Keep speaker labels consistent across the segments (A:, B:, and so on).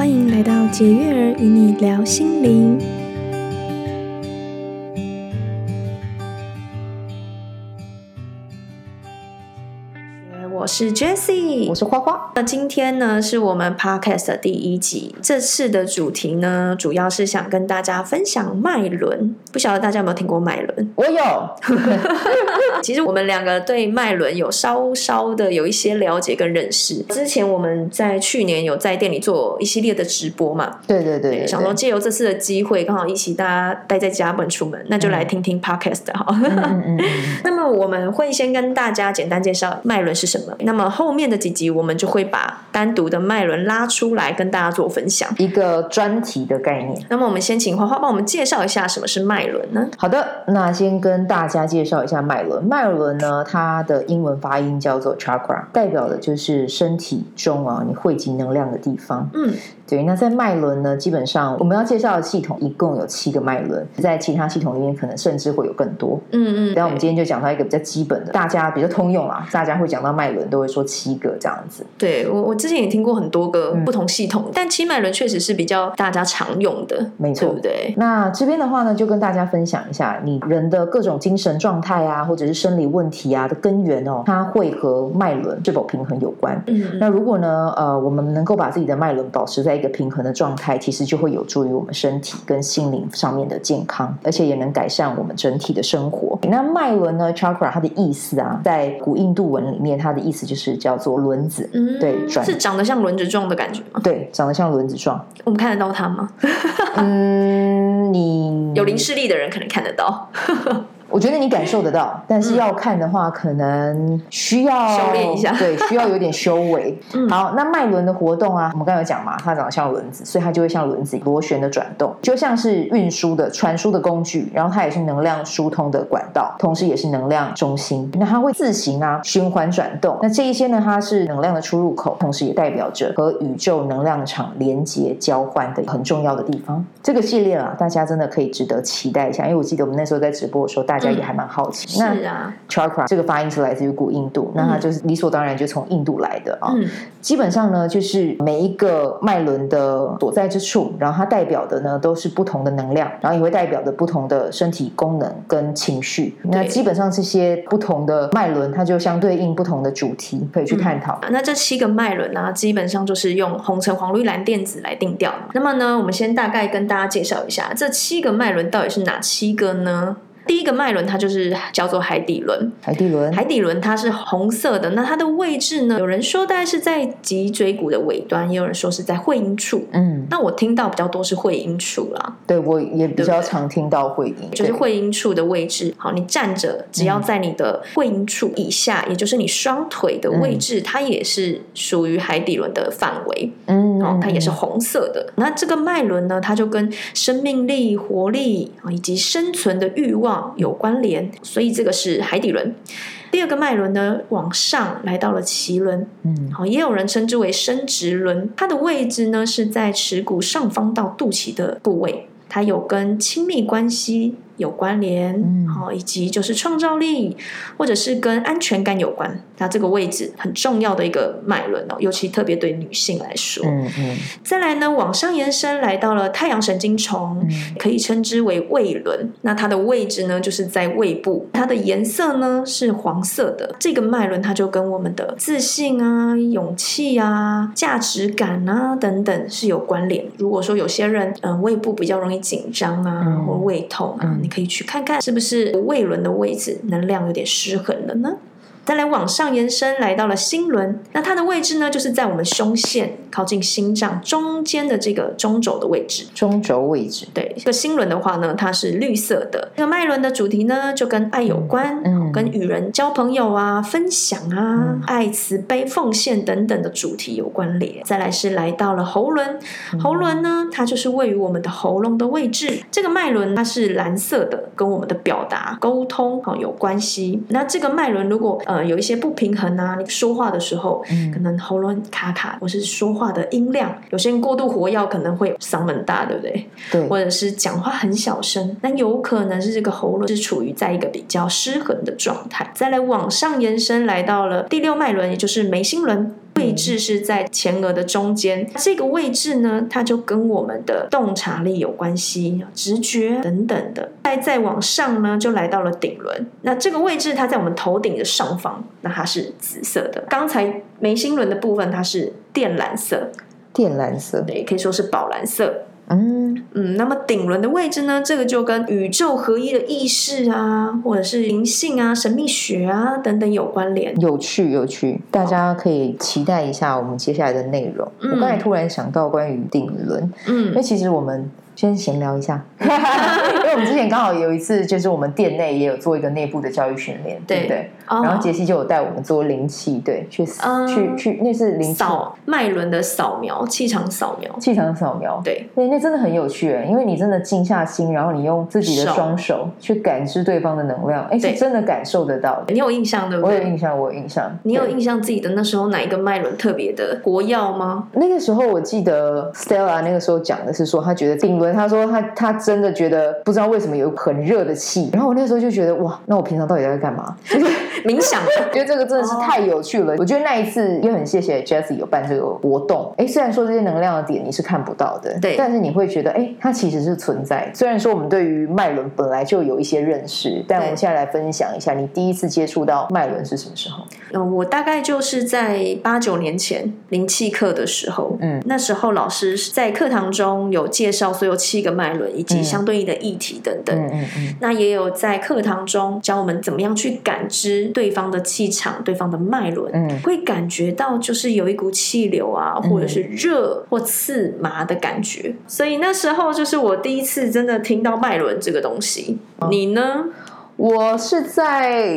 A: 欢迎来到解月儿与你聊心灵。是 Jessie，
B: 我是花花。
A: 那今天呢，是我们 Podcast 的第一集。这次的主题呢，主要是想跟大家分享脉轮。不晓得大家有没有听过脉轮？
B: 我有。
A: 其实我们两个对脉轮有稍稍的有一些了解跟认识。之前我们在去年有在店里做一系列的直播嘛？
B: 对对对，对，对。
A: 想说借由这次的机会，刚好一起大家待在家不能出门，那就来听听 Podcast 好。嗯嗯嗯。那么我们会先跟大家简单介绍脉轮是什么。那么后面的几集，我们就会把单独的脉轮拉出来跟大家做分享，
B: 一个专题的概念。
A: 那么我们先请花花帮我们介绍一下什么是脉轮呢？
B: 好的，那先跟大家介绍一下脉轮。脉轮呢，它的英文发音叫做 chakra，代表的就是身体中啊你汇集能量的地方。嗯。对，那在脉轮呢，基本上我们要介绍的系统一共有七个脉轮，在其他系统里面可能甚至会有更多。嗯嗯。然后我们今天就讲到一个比较基本的，大家比较通用啊，大家会讲到脉轮都会说七个这样子。
A: 对，我我之前也听过很多个不同系统，嗯、但七脉轮确实是比较大家常用的，
B: 没错，
A: 对不对？
B: 那这边的话呢，就跟大家分享一下，你人的各种精神状态啊，或者是生理问题啊的根源哦，它会和脉轮是否平衡有关。嗯。那如果呢，呃，我们能够把自己的脉轮保持在一个平衡的状态，其实就会有助于我们身体跟心灵上面的健康，而且也能改善我们整体的生活。那脉轮呢，chakra 它的意思啊，在古印度文里面，它的意思就是叫做轮子。嗯，对，转
A: 是长得像轮子状的感觉吗？
B: 对，长得像轮子状。
A: 我们看得到它吗？
B: 嗯，你
A: 有零视力的人可能看得到。
B: 我觉得你感受得到，但是要看的话，嗯、可能需要
A: 修炼一下，
B: 对，需要有点修为。嗯、好，那脉轮的活动啊，我们刚才有讲嘛，它长得像轮子，所以它就会像轮子螺旋的转动，就像是运输的、传输的工具，然后它也是能量疏通的管道，同时也是能量中心。那它会自行啊循环转动，那这一些呢，它是能量的出入口，同时也代表着和宇宙能量场连接交换的很重要的地方。这个系列啊，大家真的可以值得期待一下，因为我记得我们那时候在直播的时候，大大家也还蛮好奇，嗯、那是啊，chakra 这个发音是来自于古印度，嗯、那它就是理所当然就从印度来的啊。嗯、基本上呢，就是每一个脉轮的所在之处，然后它代表的呢都是不同的能量，然后也会代表着不同的身体功能跟情绪。那基本上这些不同的脉轮，它就相对应不同的主题，可以去探讨。
A: 嗯、那这七个脉轮呢，基本上就是用红橙黄绿蓝靛紫来定调。那么呢，我们先大概跟大家介绍一下这七个脉轮到底是哪七个呢？第一个脉轮，它就是叫做海底轮。
B: 海底轮，
A: 海底轮它是红色的。那它的位置呢？有人说大概是在脊椎骨的尾端，也有人说是在会阴处。嗯，那我听到比较多是会阴处啦。
B: 对，我也比较常听到会阴，
A: 就是会阴处的位置。好，你站着，只要在你的会阴处以下，嗯、也就是你双腿的位置，嗯、它也是属于海底轮的范围。嗯，哦，它也是红色的。嗯、那这个脉轮呢，它就跟生命力、活力啊，以及生存的欲望。有关联，所以这个是海底轮。第二个脉轮呢，往上来到了脐轮，嗯，好，也有人称之为生殖轮，它的位置呢是在耻骨上方到肚脐的部位，它有跟亲密关系。有关联，好，以及就是创造力，或者是跟安全感有关。那这个位置很重要的一个脉轮哦，尤其特别对女性来说。嗯嗯。再来呢，往上延伸来到了太阳神经丛，嗯、可以称之为胃轮。那它的位置呢，就是在胃部。它的颜色呢是黄色的。这个脉轮它就跟我们的自信啊、勇气啊、价值感啊等等是有关联。如果说有些人嗯、呃、胃部比较容易紧张啊，嗯、或胃痛啊。嗯可以去看看是不是胃轮的位置能量有点失衡了呢？再来往上延伸，来到了心轮，那它的位置呢，就是在我们胸腺靠近心脏中间的这个中轴的位置。
B: 中轴位置，
A: 对。这个心轮的话呢，它是绿色的。这个脉轮的主题呢，就跟爱有关，嗯，跟与人交朋友啊、分享啊、嗯、爱、慈悲、奉献等等的主题有关联。再来是来到了喉轮，喉轮呢，它就是位于我们的喉咙的位置。这个脉轮它是蓝色的，跟我们的表达、沟通啊有关系。那这个脉轮如果呃。有一些不平衡啊，你说话的时候，嗯、可能喉咙卡卡，或是说话的音量，有些人过度活跃，可能会嗓门大，对不对？
B: 对，
A: 或者是讲话很小声，那有可能是这个喉咙是处于在一个比较失衡的状态。再来往上延伸，来到了第六脉轮，也就是眉心轮。位置是在前额的中间，这个位置呢，它就跟我们的洞察力有关系、直觉等等的。再再往上呢，就来到了顶轮。那这个位置它在我们头顶的上方，那它是紫色的。刚才眉心轮的部分，它是靛蓝色，
B: 靛蓝色，
A: 对，可以说是宝蓝色。嗯嗯，那么顶轮的位置呢？这个就跟宇宙合一的意识啊，或者是灵性啊、神秘学啊等等有关联。
B: 有趣，有趣，大家可以期待一下我们接下来的内容。嗯、我刚才突然想到关于顶轮，嗯，因为其实我们。先闲聊一下，因为我们之前刚好有一次，就是我们店内也有做一个内部的教育训练，对不对？然后杰西就有带我们做灵气，对，去去去，那是灵
A: 扫脉轮的扫描，气场扫描，
B: 气场扫描，
A: 对，
B: 那那真的很有趣，因为你真的静下心，然后你用自己的双手去感知对方的能量，哎，是真的感受得到。
A: 你有印象对不对？
B: 我有印象，我有印象。
A: 你有印象自己的那时候哪一个脉轮特别的国药吗？
B: 那个时候我记得 Stella 那个时候讲的是说，他觉得顶轮。他说他他真的觉得不知道为什么有很热的气，然后我那时候就觉得哇，那我平常到底在干嘛？
A: 冥想，
B: 觉得这个真的是太有趣了。我觉得那一次也很谢谢 Jessie 有办这个活动。哎，虽然说这些能量的点你是看不到的，对，但是你会觉得哎，它其实是存在。虽然说我们对于脉轮本来就有一些认识，但我们现在来分享一下，你第一次接触到脉轮是什么时候？
A: 嗯，我大概就是在八九年前灵气课的时候，嗯，那时候老师在课堂中有介绍所有。七个脉轮以及相对应的议题等等，嗯嗯嗯、那也有在课堂中教我们怎么样去感知对方的气场、对方的脉轮，嗯、会感觉到就是有一股气流啊，或者是热或刺麻的感觉。所以那时候就是我第一次真的听到脉轮这个东西。哦、你呢？
B: 我是在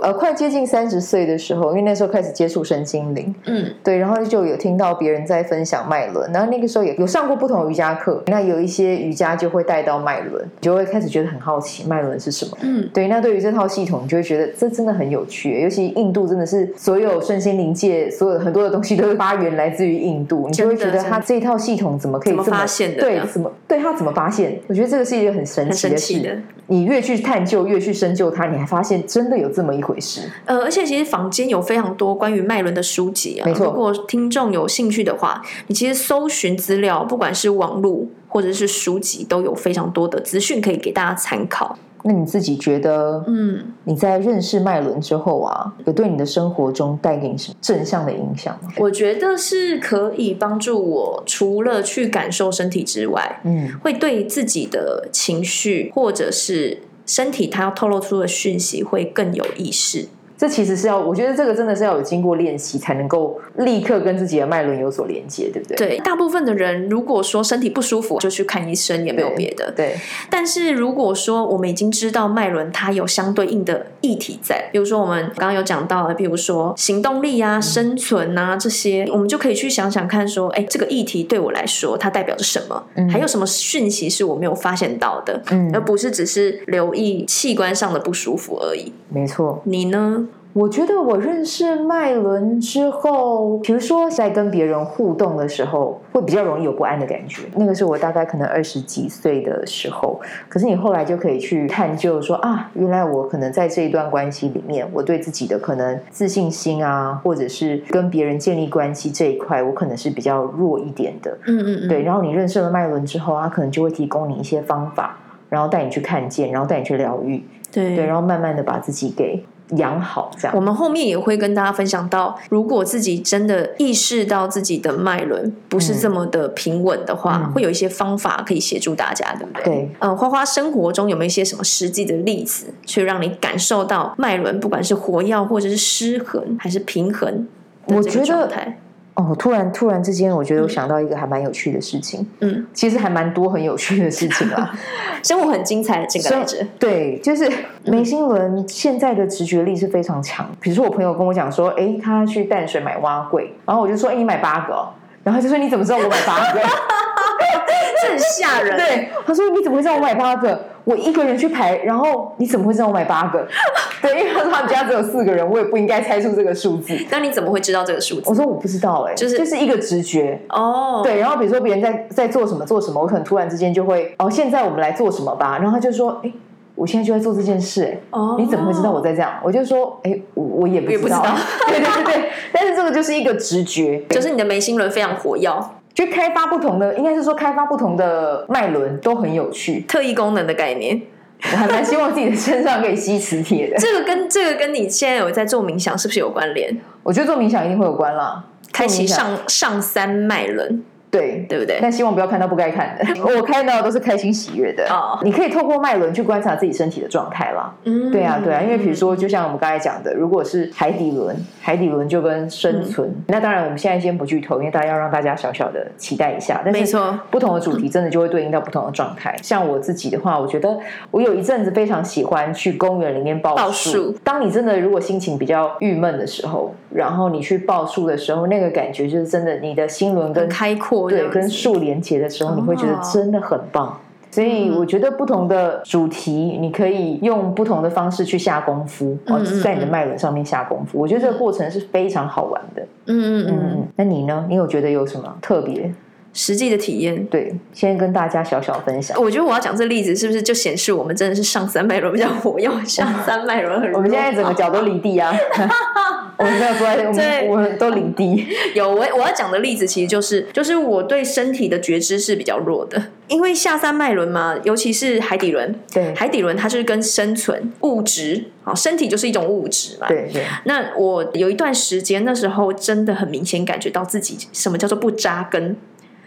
B: 呃快接近三十岁的时候，因为那时候开始接触身心灵，嗯，对，然后就有听到别人在分享脉轮，然后那个时候也有上过不同的瑜伽课，那有一些瑜伽就会带到脉轮，就会开始觉得很好奇脉轮是什么，嗯，对，那对于这套系统，你就会觉得这真的很有趣，尤其印度真的是所有身心灵界所有很多的东西都是发源来自于印度，你就会觉得它这套系统怎么可以这
A: 么，么发现的？
B: 对，怎么对它怎么发现？我觉得这个是一个很神奇的事，的你越去探究，越去。深究它，你还发现真的有这么一回事。
A: 呃，而且其实坊间有非常多关于脉轮的书籍啊。没错，如果听众有兴趣的话，你其实搜寻资料，不管是网络或者是书籍，都有非常多的资讯可以给大家参考。
B: 那你自己觉得，嗯，你在认识脉轮之后啊，有对你的生活中带给你什么正向的影响吗？
A: 我觉得是可以帮助我，除了去感受身体之外，嗯，会对自己的情绪或者是。身体它要透露出的讯息会更有意识。
B: 这其实是要，我觉得这个真的是要有经过练习才能够立刻跟自己的脉轮有所连接，对不对？
A: 对，大部分的人如果说身体不舒服就去看医生，也没有别的。
B: 对。
A: 但是如果说我们已经知道脉轮它有相对应的议题在，比如说我们刚刚有讲到的，比如说行动力啊、生存啊这些，我们就可以去想想看，说，哎，这个议题对我来说它代表着什么？嗯。还有什么讯息是我没有发现到的？嗯。而不是只是留意器官上的不舒服而已。
B: 没错。
A: 你呢？
B: 我觉得我认识麦伦之后，比如说在跟别人互动的时候，会比较容易有不安的感觉。那个是我大概可能二十几岁的时候，可是你后来就可以去探究说啊，原来我可能在这一段关系里面，我对自己的可能自信心啊，或者是跟别人建立关系这一块，我可能是比较弱一点的。嗯嗯嗯。对，然后你认识了麦伦之后，他可能就会提供你一些方法，然后带你去看见，然后带你去疗愈。对对，然后慢慢的把自己给。养好这样，
A: 我们后面也会跟大家分享到，如果自己真的意识到自己的脉轮不是这么的平稳的话，嗯、会有一些方法可以协助大家，对不对？
B: 对。
A: 嗯，花花生活中有没有一些什么实际的例子，去让你感受到脉轮不管是活跃或者是失衡还是平衡的这个状态？
B: 哦，突然突然之间，我觉得我想到一个还蛮有趣的事情。嗯，其实还蛮多很有趣的事情啦。
A: 生活很精彩的这个来着。
B: 对，就是梅心轮现在的直觉力是非常强。比如说，我朋友跟我讲说，哎，他去淡水买蛙柜，然后我就说，哎，你买八个哦。然后他就说，你怎么知道我买八个？
A: 这很吓人。
B: 对，他说，你怎么会知道我买八个？我一个人去排，然后你怎么会知道我买八个？对，因为他们家只有四个人，我也不应该猜出这个数字。
A: 那你怎么会知道这个数字？
B: 我说我不知道、欸，哎，就是就是一个直觉哦。对，然后比如说别人在在做什么做什么，我可能突然之间就会哦，现在我们来做什么吧。然后他就说，哎，我现在就在做这件事，哎，哦，你怎么会知道我在这样？我就说，哎，我我也不知道，对对对对，但是这个就是一个直觉，
A: 就是你的眉心轮非常活跃，
B: 就开发不同的，应该是说开发不同的脉轮都很有趣，
A: 特异功能的概念。
B: 我还蛮希望自己的身上可以吸磁铁的。
A: 这个跟这个跟你现在有在做冥想是不是有关联？
B: 我觉得做冥想一定会有关啦，
A: 开启上上三脉轮。
B: 对，
A: 对不对？
B: 但希望不要看到不该看的。我看到的都是开心喜悦的。哦，你可以透过脉轮去观察自己身体的状态啦。嗯，对啊，对啊。因为比如说，就像我们刚才讲的，如果是海底轮，海底轮就跟生存。嗯、那当然，我们现在先不剧透，因为大家要让大家小小的期待一下。但是没错，不同的主题真的就会对应到不同的状态。嗯、像我自己的话，我觉得我有一阵子非常喜欢去公园里面抱树。抱树。当你真的如果心情比较郁闷的时候，然后你去报数的时候，那个感觉就是真的，你的心轮跟
A: 开阔，
B: 对，跟树连接的时候，你会觉得真的很棒。哦、所以我觉得不同的主题，你可以用不同的方式去下功夫，哦、嗯，在你的脉轮上面下功夫。我觉得这个过程是非常好玩的。嗯嗯嗯嗯。那你呢？你有觉得有什么特别？
A: 实际的体验，
B: 对，先跟大家小小分享。
A: 我觉得我要讲这例子，是不是就显示我们真的是上三脉轮比较活跃，上三脉轮很。
B: 我们现在整个脚都离地啊！我们没有坐在，我们我们都离地。
A: 有我我要讲的例子，其实就是就是我对身体的觉知是比较弱的，因为下三脉轮嘛，尤其是海底轮，对，海底轮它就是跟生存物质，好，身体就是一种物质嘛。对对。那我有一段时间，那时候真的很明显感觉到自己什么叫做不扎根。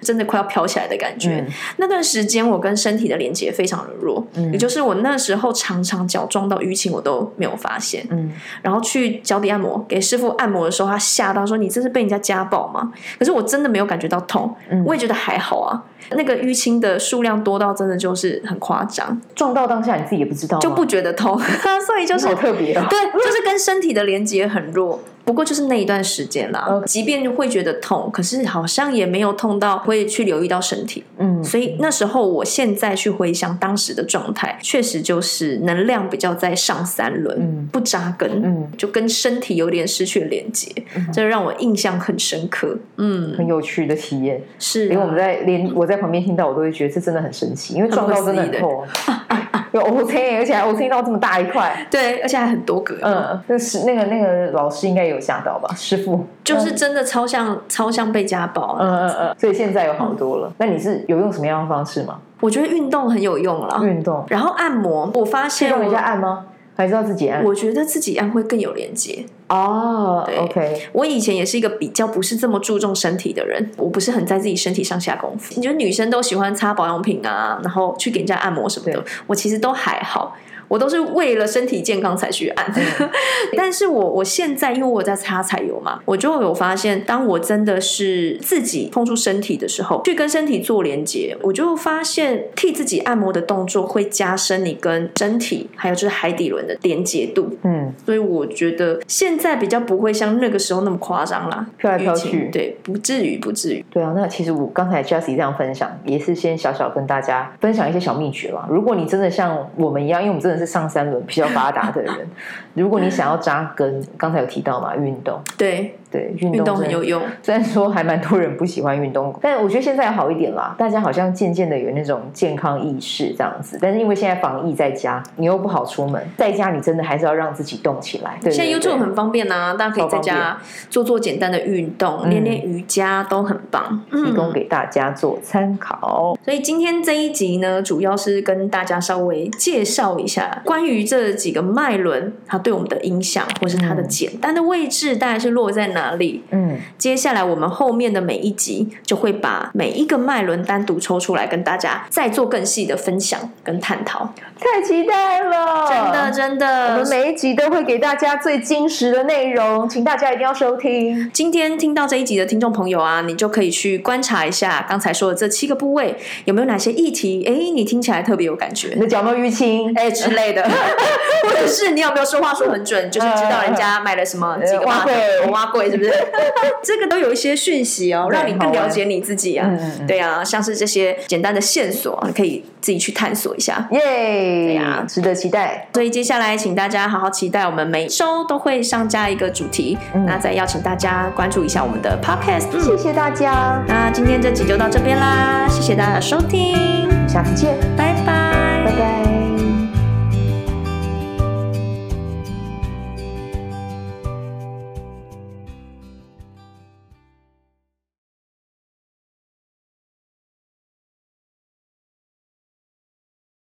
A: 真的快要飘起来的感觉。嗯、那段时间，我跟身体的连接非常的弱，嗯、也就是我那时候常常脚撞到淤青，我都没有发现。嗯、然后去脚底按摩，给师傅按摩的时候，他吓到说：“你这是被人家家暴吗？”可是我真的没有感觉到痛，嗯、我也觉得还好啊。那个淤青的数量多到真的就是很夸张，
B: 撞到当下你自己也不知道，
A: 就不觉得痛，所以就是
B: 好特别啊。
A: 对，就是跟身体的连接很弱。不过就是那一段时间啦，Okay. 即便会觉得痛，可是好像也没有痛到会去留意到身体。嗯，所以那时候我现在去回想当时的状态，确实就是能量比较在上三轮，嗯、不扎根，嗯，就跟身体有点失去连接，嗯、这让我印象很深刻。嗯，
B: 很有趣的体验，
A: 是、啊、
B: 因为我们在连我在旁边听到，我都会觉得这真的很神奇，因为撞到真的很痛。有 O C，而且还 O C 到这么大一块，
A: 对，而且还很多个。
B: 嗯，就是那个那个老师应该有吓到吧？师傅
A: 就是真的超像、嗯、超像被家暴。嗯嗯嗯。
B: 所以现在有好多了。嗯、那你是有用什么样的方式吗？
A: 我觉得运动很有用了。
B: 运动，
A: 然后按摩，我发现
B: 用一下按吗？还是要自己按？
A: 我觉得自己按会更有连接
B: 哦。对，OK。
A: 我以前也是一个比较不是这么注重身体的人，我不是很在自己身体上下功夫。你觉得女生都喜欢擦保养品啊，然后去给人家按摩什么的，我其实都还好。我都是为了身体健康才去按，但是我我现在因为我在擦彩油嘛，我就有发现，当我真的是自己碰触身体的时候，去跟身体做连接，我就发现替自己按摩的动作会加深你跟身体还有就是海底轮的连接度。嗯，所以我觉得现在比较不会像那个时候那么夸张啦，
B: 飘来飘去，
A: 对，不至于不至于。
B: 对啊，那其实我刚才 Jessie 这样分享，也是先小小跟大家分享一些小秘诀啦。如果你真的像我们一样，因为我们真的是。上三轮比较发达的人，如果你想要扎根，刚才有提到嘛，运
A: 动，对。对，运动，动很有用。
B: 虽然说还蛮多人不喜欢运动，但我觉得现在好一点啦。大家好像渐渐的有那种健康意识这样子。但是因为现在防疫在家，你又不好出门，在家你真的还是要让自己动起来。对，
A: 现在 YouTube 很方便啊，大家可以在家做做简单的运动，练练瑜伽都很棒，
B: 提供给大家做参考。
A: 所以今天这一集呢，主要是跟大家稍微介绍一下关于这几个脉轮它对我们的影响，或是它的简单的位置大概是落在哪。哪里？嗯，接下来我们后面的每一集就会把每一个脉轮单独抽出来，跟大家再做更细的分享跟探讨。
B: 太期待了，
A: 真的真的，
B: 我们每一集都会给大家最精实的内容，请大家一定要收听。
A: 今天听到这一集的听众朋友啊，你就可以去观察一下刚才说的这七个部位有没有哪些议题，哎，你听起来特别有感觉，
B: 你的脚有没有淤青，
A: 哎之类的，或者是你有没有说话说很准，就是知道人家买了什么几个挖柜，挖柜。是不是？这个都有一些讯息哦，让你更了解你自己啊。对啊，像是这些简单的线索，可以自己去探索一下。
B: 耶，对呀，值得期待。
A: 所以接下来，请大家好好期待，我们每周都会上架一个主题。那再邀请大家关注一下我们的 Podcast。
B: 谢谢大家。
A: 那今天这集就到这边啦，谢谢大家收听，
B: 下次见，拜拜
A: 拜拜。